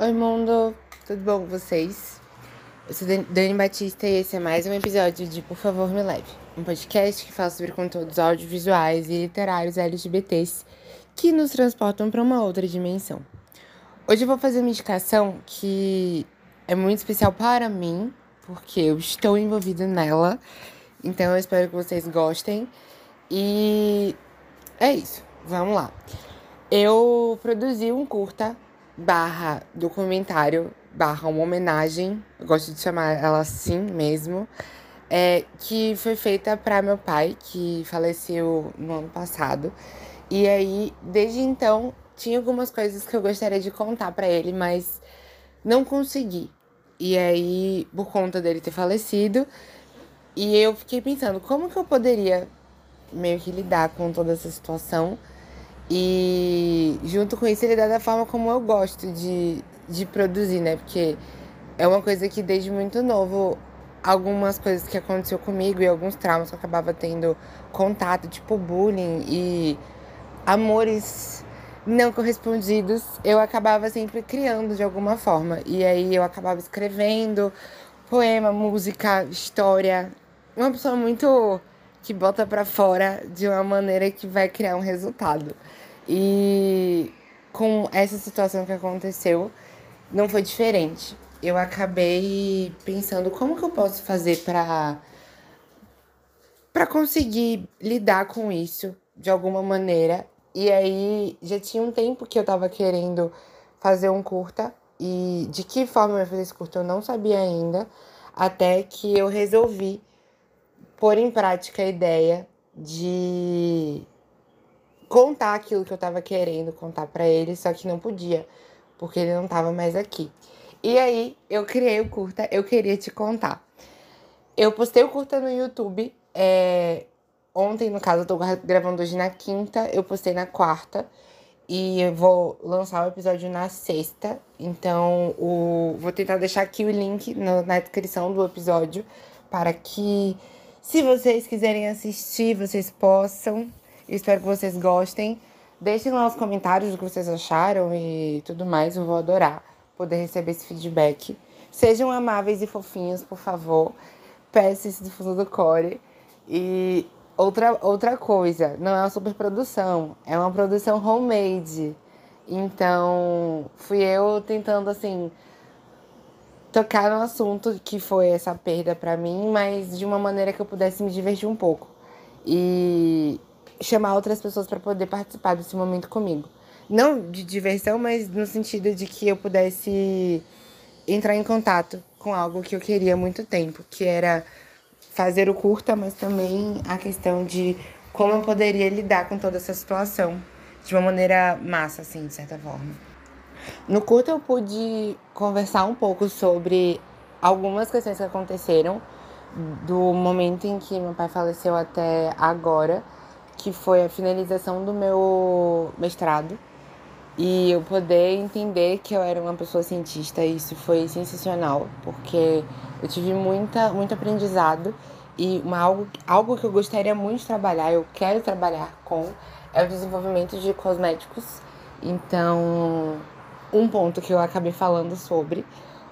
Oi, mundo! Tudo bom com vocês? Eu sou Dani Batista e esse é mais um episódio de Por Favor Me Leve, um podcast que fala sobre conteúdos audiovisuais e literários LGBTs que nos transportam para uma outra dimensão. Hoje eu vou fazer uma indicação que é muito especial para mim, porque eu estou envolvida nela, então eu espero que vocês gostem. E é isso, vamos lá. Eu produzi um curta barra documentário, barra uma homenagem, gosto de chamar ela assim mesmo, é, que foi feita para meu pai, que faleceu no ano passado. E aí, desde então, tinha algumas coisas que eu gostaria de contar para ele, mas não consegui. E aí, por conta dele ter falecido, e eu fiquei pensando, como que eu poderia meio que lidar com toda essa situação e junto com isso ele dá da forma como eu gosto de, de produzir, né? Porque é uma coisa que desde muito novo, algumas coisas que aconteceu comigo e alguns traumas que eu acabava tendo contato, tipo bullying e amores não correspondidos, eu acabava sempre criando de alguma forma. E aí eu acabava escrevendo poema, música, história. Uma pessoa muito que bota para fora de uma maneira que vai criar um resultado. E com essa situação que aconteceu, não foi diferente. Eu acabei pensando como que eu posso fazer para para conseguir lidar com isso de alguma maneira. E aí já tinha um tempo que eu tava querendo fazer um curta e de que forma eu ia fazer esse curta eu não sabia ainda, até que eu resolvi pôr em prática a ideia de contar aquilo que eu tava querendo contar para ele, só que não podia, porque ele não tava mais aqui. E aí eu criei o curta, eu queria te contar. Eu postei o curta no YouTube. É, ontem, no caso, eu tô gravando hoje na quinta, eu postei na quarta. E eu vou lançar o episódio na sexta. Então, o, vou tentar deixar aqui o link no, na descrição do episódio para que, se vocês quiserem assistir, vocês possam. Espero que vocês gostem. Deixem lá os comentários o que vocês acharam e tudo mais. Eu vou adorar poder receber esse feedback. Sejam amáveis e fofinhos, por favor. Peço isso do fundo do core. E outra, outra coisa, não é uma superprodução, é uma produção homemade. Então, fui eu tentando, assim, tocar no assunto que foi essa perda para mim, mas de uma maneira que eu pudesse me divertir um pouco. E chamar outras pessoas para poder participar desse momento comigo. Não de diversão, mas no sentido de que eu pudesse entrar em contato com algo que eu queria há muito tempo, que era fazer o curta, mas também a questão de como eu poderia lidar com toda essa situação de uma maneira massa, assim, de certa forma. No curta eu pude conversar um pouco sobre algumas questões que aconteceram do momento em que meu pai faleceu até agora que foi a finalização do meu mestrado e eu poder entender que eu era uma pessoa cientista, isso foi sensacional, porque eu tive muita, muito aprendizado e uma, algo, algo que eu gostaria muito de trabalhar, eu quero trabalhar com, é o desenvolvimento de cosméticos. Então, um ponto que eu acabei falando sobre.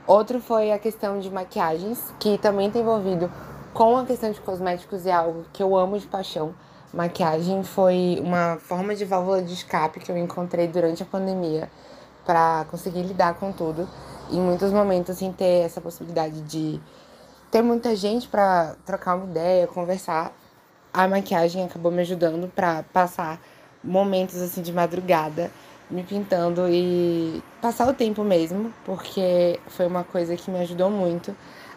Outro foi a questão de maquiagens, que também está envolvido com a questão de cosméticos, é algo que eu amo de paixão. Maquiagem foi uma forma de válvula de escape que eu encontrei durante a pandemia para conseguir lidar com tudo. Em muitos momentos, sem ter essa possibilidade de ter muita gente para trocar uma ideia, conversar, a maquiagem acabou me ajudando para passar momentos assim de madrugada me pintando e passar o tempo mesmo, porque foi uma coisa que me ajudou muito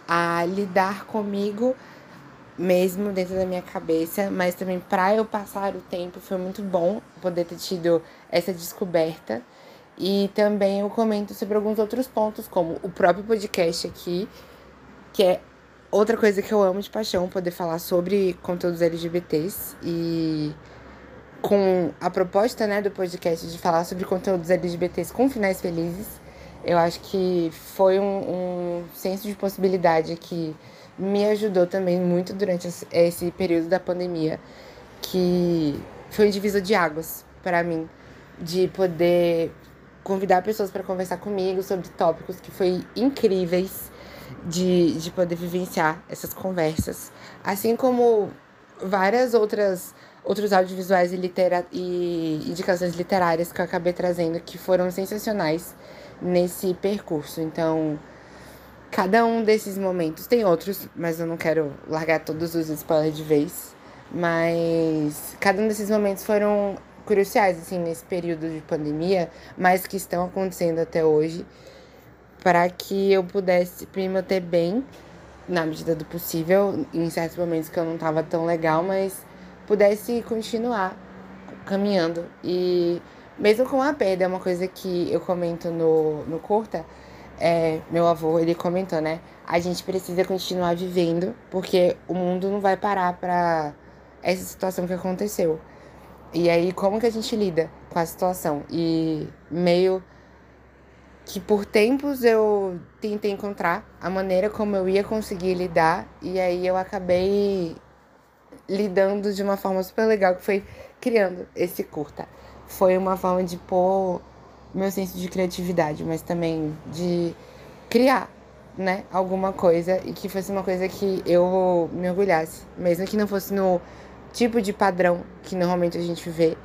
a lidar comigo mesmo dentro da minha cabeça, mas também para eu passar o tempo foi muito bom poder ter tido essa descoberta. E também eu comento sobre alguns outros pontos, como o próprio podcast aqui, que é outra coisa que eu amo de paixão, poder falar sobre conteúdos LGBTs e com a proposta, né, do podcast de falar sobre conteúdos LGBTs com finais felizes. Eu acho que foi um, um senso de possibilidade que me ajudou também muito durante esse período da pandemia, que foi um divisor de águas para mim, de poder convidar pessoas para conversar comigo sobre tópicos que foi incríveis de, de poder vivenciar essas conversas. Assim como várias outras outros audiovisuais e, litera e indicações literárias que eu acabei trazendo que foram sensacionais nesse percurso. Então, cada um desses momentos tem outros, mas eu não quero largar todos os spoilers de vez. Mas cada um desses momentos foram cruciais assim nesse período de pandemia, mas que estão acontecendo até hoje, para que eu pudesse me manter bem na medida do possível, em certos momentos que eu não estava tão legal, mas pudesse continuar caminhando. E mesmo com a perda, é uma coisa que eu comento no, no curta, é, meu avô, ele comentou, né? A gente precisa continuar vivendo, porque o mundo não vai parar pra essa situação que aconteceu. E aí, como que a gente lida com a situação? E meio que por tempos eu tentei encontrar a maneira como eu ia conseguir lidar, e aí eu acabei lidando de uma forma super legal, que foi criando esse curta. Foi uma forma de pôr meu senso de criatividade, mas também de criar, né, alguma coisa e que fosse uma coisa que eu me orgulhasse, mesmo que não fosse no tipo de padrão que normalmente a gente vê,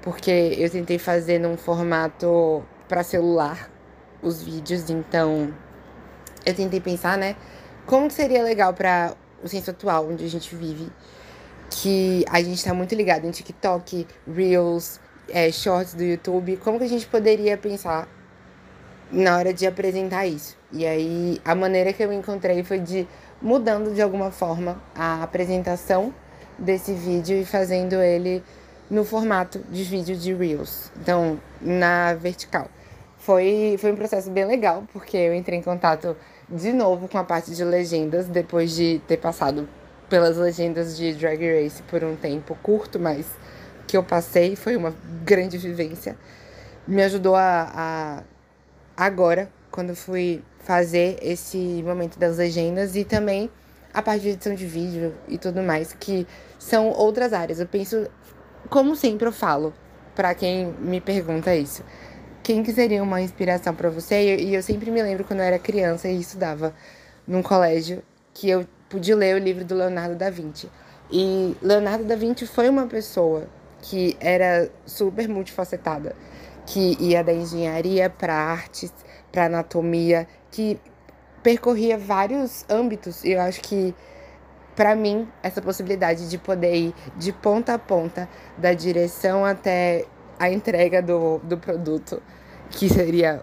porque eu tentei fazer num formato para celular os vídeos, então eu tentei pensar, né, como seria legal para o senso atual onde a gente vive, que a gente tá muito ligado em TikTok, Reels, é, shorts do YouTube, como que a gente poderia pensar na hora de apresentar isso? E aí a maneira que eu encontrei foi de mudando de alguma forma a apresentação desse vídeo e fazendo ele no formato de vídeo de Reels, então na vertical. Foi, foi um processo bem legal, porque eu entrei em contato de novo com a parte de legendas, depois de ter passado pelas legendas de Drag Race por um tempo curto, mas que eu passei foi uma grande vivência. Me ajudou a, a agora, quando fui fazer esse momento das legendas e também a parte de edição de vídeo e tudo mais, que são outras áreas. Eu penso, como sempre eu falo, para quem me pergunta isso, quem que seria uma inspiração para você? E eu sempre me lembro quando eu era criança e estudava num colégio que eu pude ler o livro do Leonardo da Vinci. E Leonardo da Vinci foi uma pessoa que era super multifacetada, que ia da engenharia para artes, para anatomia, que percorria vários âmbitos. E eu acho que para mim essa possibilidade de poder ir de ponta a ponta, da direção até a entrega do, do produto, que seria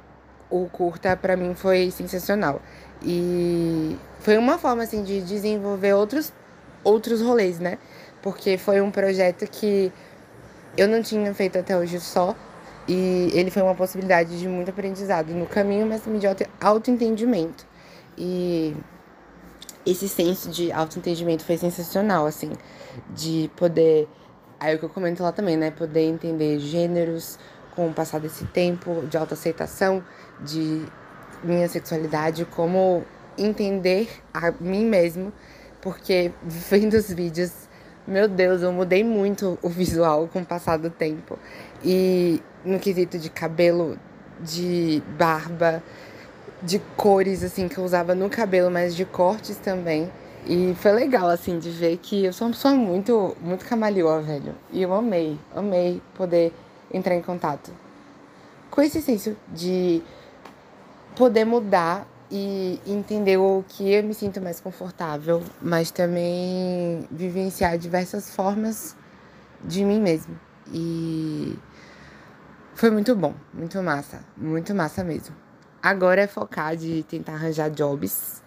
o curta, para mim foi sensacional. E foi uma forma assim de desenvolver outros outros rolês, né? Porque foi um projeto que eu não tinha feito até hoje só. E ele foi uma possibilidade de muito aprendizado no caminho, mas também de autoentendimento. E esse senso de autoentendimento foi sensacional, assim, de poder. Aí é o que eu comento lá também, né? Poder entender gêneros com o passar desse tempo, de autoaceitação, de minha sexualidade, como entender a mim mesmo, porque vendo os vídeos meu Deus, eu mudei muito o visual com o passar do tempo. E no quesito de cabelo, de barba, de cores, assim, que eu usava no cabelo, mas de cortes também. E foi legal, assim, de ver que eu sou uma pessoa muito, muito camaleoa, velho. E eu amei, amei poder entrar em contato com esse senso de poder mudar e entender o que eu me sinto mais confortável, mas também vivenciar diversas formas de mim mesmo. E foi muito bom, muito massa, muito massa mesmo. Agora é focar de tentar arranjar jobs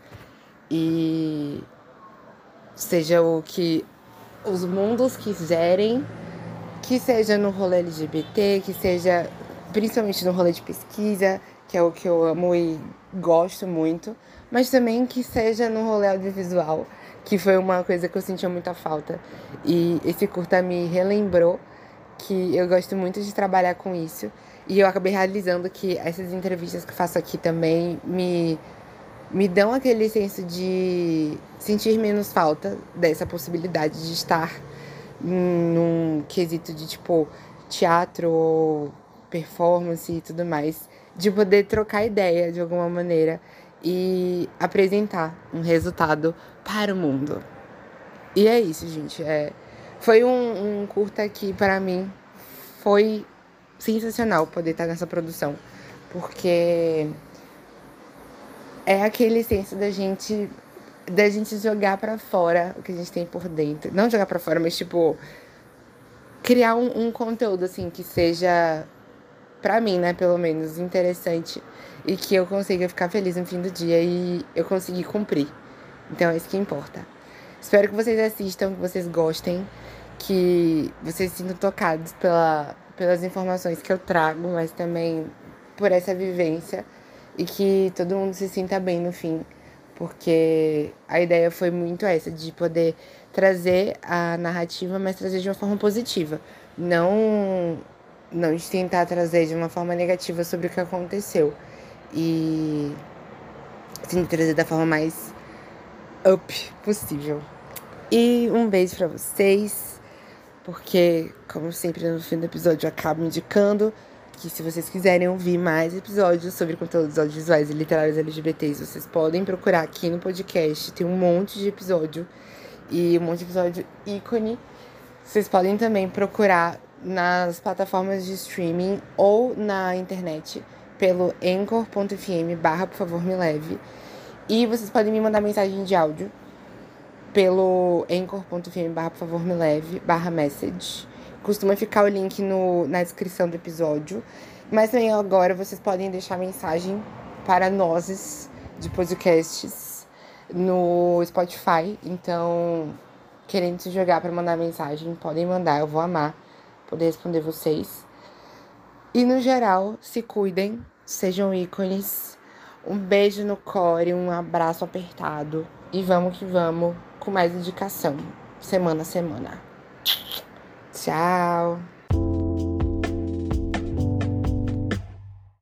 e seja o que os mundos quiserem, que seja no rolê LGBT, que seja principalmente no rolê de pesquisa, que é o que eu amo e gosto muito, mas também que seja no rolê audiovisual, que foi uma coisa que eu sentia muita falta. E esse curta me relembrou que eu gosto muito de trabalhar com isso. E eu acabei realizando que essas entrevistas que faço aqui também me, me dão aquele senso de sentir menos falta dessa possibilidade de estar num quesito de tipo teatro ou performance e tudo mais de poder trocar ideia de alguma maneira e apresentar um resultado para o mundo. E é isso, gente. É, foi um, um curta que, para mim, foi sensacional poder estar nessa produção. Porque é aquele senso da gente da gente jogar para fora o que a gente tem por dentro. Não jogar para fora, mas tipo criar um, um conteúdo assim que seja para mim, né, pelo menos interessante e que eu consiga ficar feliz no fim do dia e eu conseguir cumprir. Então é isso que importa. Espero que vocês assistam, que vocês gostem, que vocês se sintam tocados pela, pelas informações que eu trago, mas também por essa vivência e que todo mundo se sinta bem no fim, porque a ideia foi muito essa de poder trazer a narrativa, mas trazer de uma forma positiva, não não de tentar trazer de uma forma negativa sobre o que aconteceu e sim trazer da forma mais up possível. E um beijo para vocês, porque como sempre no fim do episódio eu acabo indicando que se vocês quiserem ouvir mais episódios sobre conteúdos audiovisuais e literários LGBTs, vocês podem procurar aqui no podcast. Tem um monte de episódio e um monte de episódio ícone. Vocês podem também procurar nas plataformas de streaming ou na internet pelo anchor.fm barra por favor me leve. E vocês podem me mandar mensagem de áudio pelo anchor.fm barra por favor me leve barra message Costuma ficar o link no, na descrição do episódio. Mas também agora vocês podem deixar mensagem para nós de podcasts no Spotify. Então, querendo se jogar para mandar mensagem, podem mandar, eu vou amar poder responder vocês. E no geral, se cuidem, sejam ícones. Um beijo no core, um abraço apertado e vamos que vamos com mais indicação, semana a semana. Tchau!